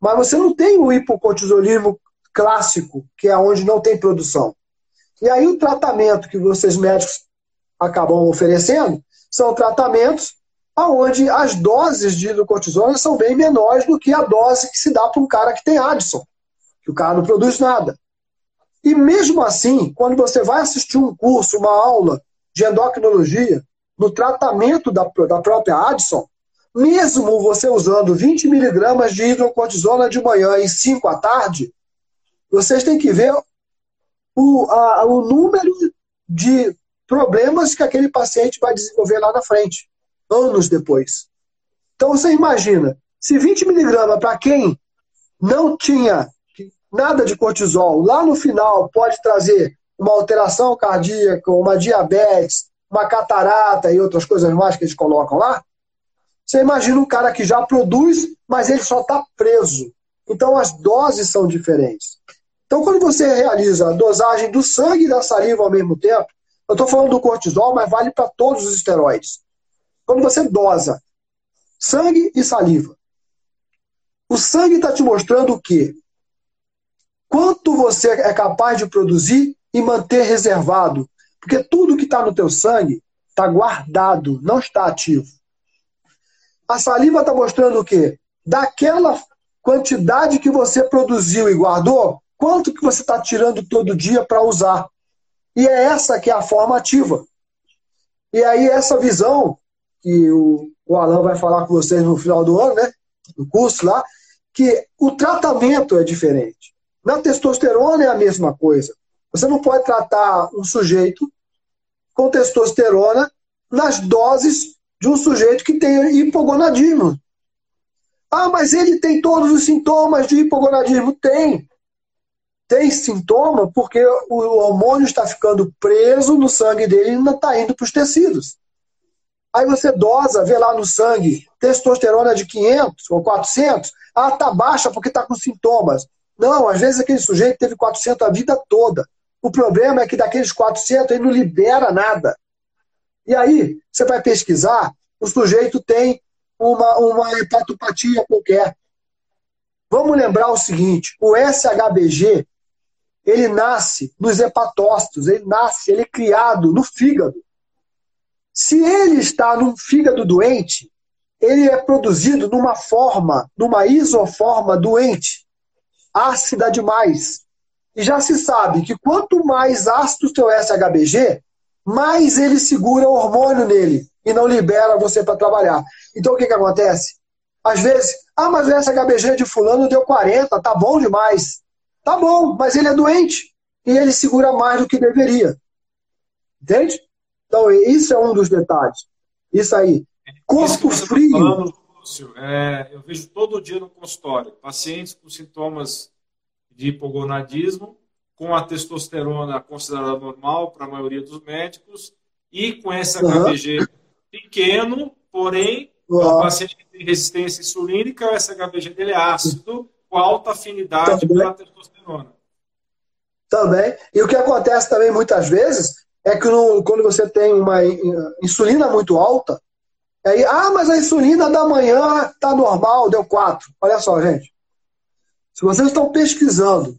Mas você não tem o hipocortisolismo clássico, que é onde não tem produção. E aí o tratamento que vocês médicos acabam oferecendo são tratamentos onde as doses de hidrocortisona são bem menores do que a dose que se dá para um cara que tem Addison, que o cara não produz nada. E mesmo assim, quando você vai assistir um curso, uma aula de endocrinologia, no tratamento da, da própria Addison, mesmo você usando 20 miligramas de hidrocortisona de manhã e 5 à tarde, vocês têm que ver o, a, o número de problemas que aquele paciente vai desenvolver lá na frente anos depois. Então você imagina, se 20 miligramas para quem não tinha nada de cortisol, lá no final pode trazer uma alteração cardíaca, uma diabetes, uma catarata e outras coisas mais que eles colocam lá, você imagina um cara que já produz, mas ele só está preso. Então as doses são diferentes. Então quando você realiza a dosagem do sangue e da saliva ao mesmo tempo, eu estou falando do cortisol, mas vale para todos os esteroides. Quando você dosa sangue e saliva, o sangue está te mostrando o quê? Quanto você é capaz de produzir e manter reservado. Porque tudo que está no teu sangue está guardado, não está ativo. A saliva está mostrando o quê? Daquela quantidade que você produziu e guardou, quanto que você está tirando todo dia para usar. E é essa que é a forma ativa. E aí essa visão que o, o Alan vai falar com vocês no final do ano, né? No curso lá, que o tratamento é diferente. Na testosterona é a mesma coisa. Você não pode tratar um sujeito com testosterona nas doses de um sujeito que tem hipogonadismo. Ah, mas ele tem todos os sintomas de hipogonadismo? Tem. Tem sintoma porque o hormônio está ficando preso no sangue dele e não está indo para os tecidos. Aí você dosa, vê lá no sangue, testosterona de 500 ou 400, ah, tá baixa porque tá com sintomas. Não, às vezes aquele sujeito teve 400 a vida toda. O problema é que daqueles 400 ele não libera nada. E aí, você vai pesquisar, o sujeito tem uma, uma hepatopatia qualquer. Vamos lembrar o seguinte: o SHBG ele nasce nos hepatócitos, ele nasce, ele é criado no fígado. Se ele está num fígado doente, ele é produzido numa forma, numa isoforma doente, ácida demais. E já se sabe que quanto mais ácido o seu SHBG, mais ele segura o hormônio nele e não libera você para trabalhar. Então o que, que acontece? Às vezes, ah, mas o SHBG de fulano deu 40, tá bom demais. Tá bom, mas ele é doente e ele segura mais do que deveria. Entende? Então, isso é um dos detalhes. Isso aí. Corpo isso tá frio. Falando, Lúcio, é, eu vejo todo dia no consultório pacientes com sintomas de hipogonadismo, com a testosterona considerada normal para a maioria dos médicos, e com esse HBG uhum. pequeno, porém, uhum. o paciente que tem resistência insulínica, esse HBG dele é ácido, com alta afinidade Também. a testosterona. Também. E o que acontece também muitas vezes é que no, quando você tem uma insulina muito alta, aí, ah, mas a insulina da manhã está normal, deu 4. Olha só, gente. Se vocês estão pesquisando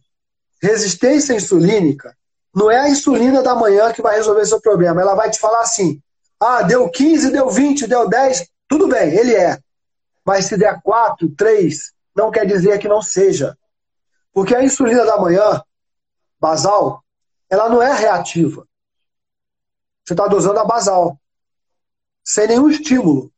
resistência insulínica, não é a insulina da manhã que vai resolver seu problema. Ela vai te falar assim: ah, deu 15, deu 20, deu 10, tudo bem, ele é. Mas se der 4, 3, não quer dizer que não seja. Porque a insulina da manhã, basal, ela não é reativa. Você está dosando a basal, sem nenhum estímulo.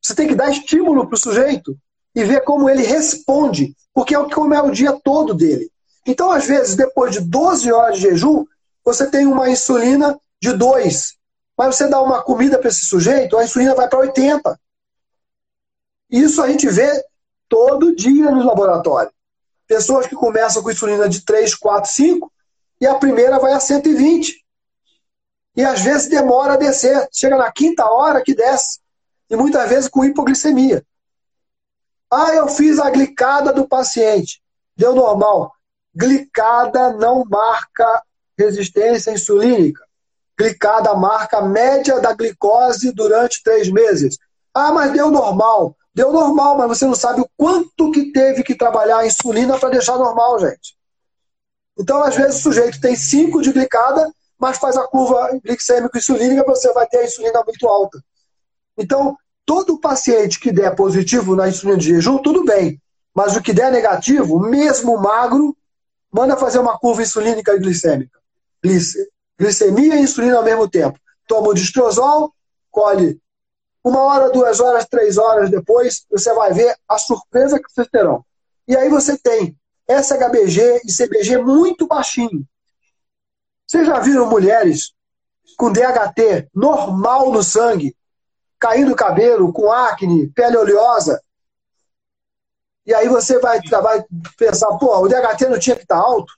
Você tem que dar estímulo para o sujeito e ver como ele responde, porque é o que come o dia todo dele. Então, às vezes, depois de 12 horas de jejum, você tem uma insulina de 2. Mas você dá uma comida para esse sujeito, a insulina vai para 80. Isso a gente vê todo dia no laboratório. Pessoas que começam com insulina de 3, 4, 5 e a primeira vai a 120. E às vezes demora a descer. Chega na quinta hora que desce. E muitas vezes com hipoglicemia. Ah, eu fiz a glicada do paciente. Deu normal. Glicada não marca resistência insulínica. Glicada marca a média da glicose durante três meses. Ah, mas deu normal. Deu normal, mas você não sabe o quanto que teve que trabalhar a insulina para deixar normal, gente. Então, às vezes, o sujeito tem 5 de glicada, mas faz a curva glicêmico-insulínica, você vai ter a insulina muito alta. Então, todo paciente que der positivo na insulina de jejum, tudo bem. Mas o que der negativo, mesmo magro, manda fazer uma curva insulínica e glicêmica. Glicemia e insulina ao mesmo tempo. Toma o distrozol, colhe uma hora, duas horas, três horas depois, você vai ver a surpresa que vocês terão. E aí você tem SHBG e CBG muito baixinho. Vocês já viram mulheres com DHT normal no sangue, caindo o cabelo, com acne, pele oleosa? E aí você vai, vai pensar, pô, o DHT não tinha que estar tá alto?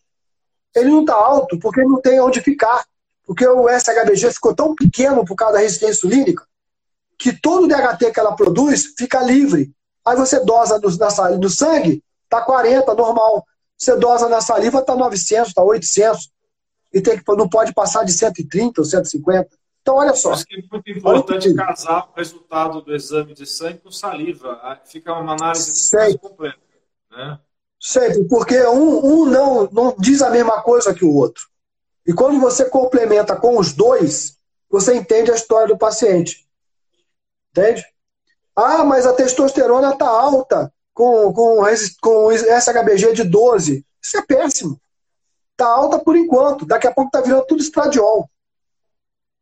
Ele não está alto porque não tem onde ficar. Porque o SHBG ficou tão pequeno por causa da resistência insulínica que todo o DHT que ela produz fica livre. Aí você dosa no, na, no sangue, tá 40, normal. Você dosa na saliva, tá 900, tá 800. E tem que, não pode passar de 130 ou 150. Então, olha só. Acho que é muito importante casar o resultado do exame de sangue com saliva. Fica uma análise mais completa. Né? Sempre, porque um, um não, não diz a mesma coisa que o outro. E quando você complementa com os dois, você entende a história do paciente. Entende? Ah, mas a testosterona está alta com, com, com SHBG de 12. Isso é péssimo. Está alta por enquanto. Daqui a pouco está virando tudo estradiol.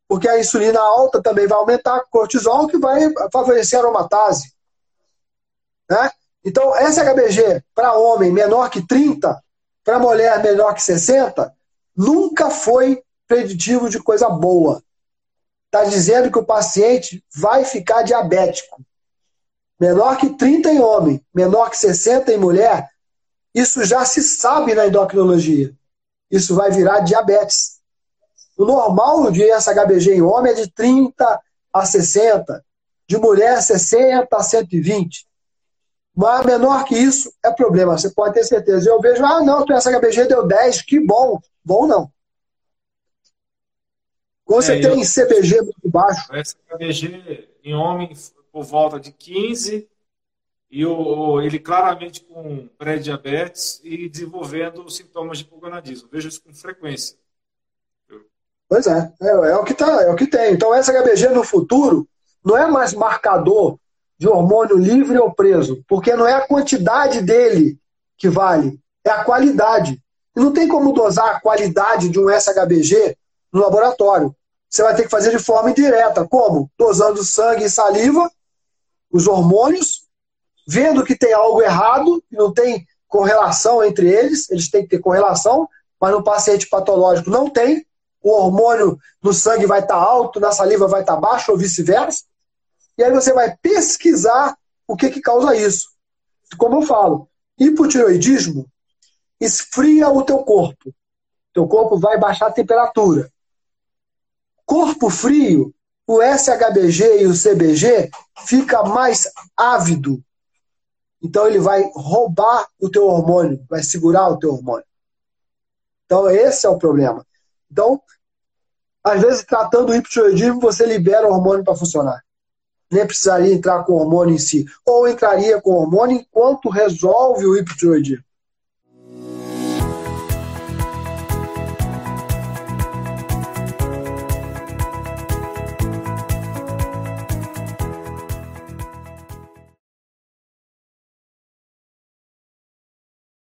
Porque a insulina alta também vai aumentar cortisol, que vai favorecer a aromatase. Né? Então, SHBG para homem menor que 30, para mulher menor que 60, nunca foi preditivo de coisa boa está dizendo que o paciente vai ficar diabético. Menor que 30 em homem, menor que 60 em mulher, isso já se sabe na endocrinologia. Isso vai virar diabetes. O normal de SHBG em homem é de 30 a 60, de mulher 60 a 120. Mas menor que isso é problema, você pode ter certeza. Eu vejo, ah, não, essa HBG deu 10, que bom. Bom não. Quando você é, tem eu... CBG muito baixo. Essa HBG em homem por volta de 15 e o, ele claramente com pré-diabetes e desenvolvendo sintomas de pulgonadismo. Vejo isso com frequência. Pois é, é, é, o que tá, é o que tem. Então essa HBG no futuro não é mais marcador de hormônio livre ou preso, porque não é a quantidade dele que vale, é a qualidade. E não tem como dosar a qualidade de um SHBG no laboratório. Você vai ter que fazer de forma indireta. Como? Dosando sangue e saliva, os hormônios, vendo que tem algo errado, não tem correlação entre eles, eles têm que ter correlação, mas no paciente patológico não tem. O hormônio no sangue vai estar alto, na saliva vai estar baixo, ou vice-versa. E aí você vai pesquisar o que, que causa isso. Como eu falo, hipotiroidismo esfria o teu corpo. Teu corpo vai baixar a temperatura. Corpo frio, o SHBG e o CBG fica mais ávido. Então ele vai roubar o teu hormônio, vai segurar o teu hormônio. Então esse é o problema. Então, às vezes tratando o hipotiroidismo, você libera o hormônio para funcionar nem precisaria entrar com o hormônio em si. Ou entraria com o hormônio enquanto resolve o hipotiroidismo.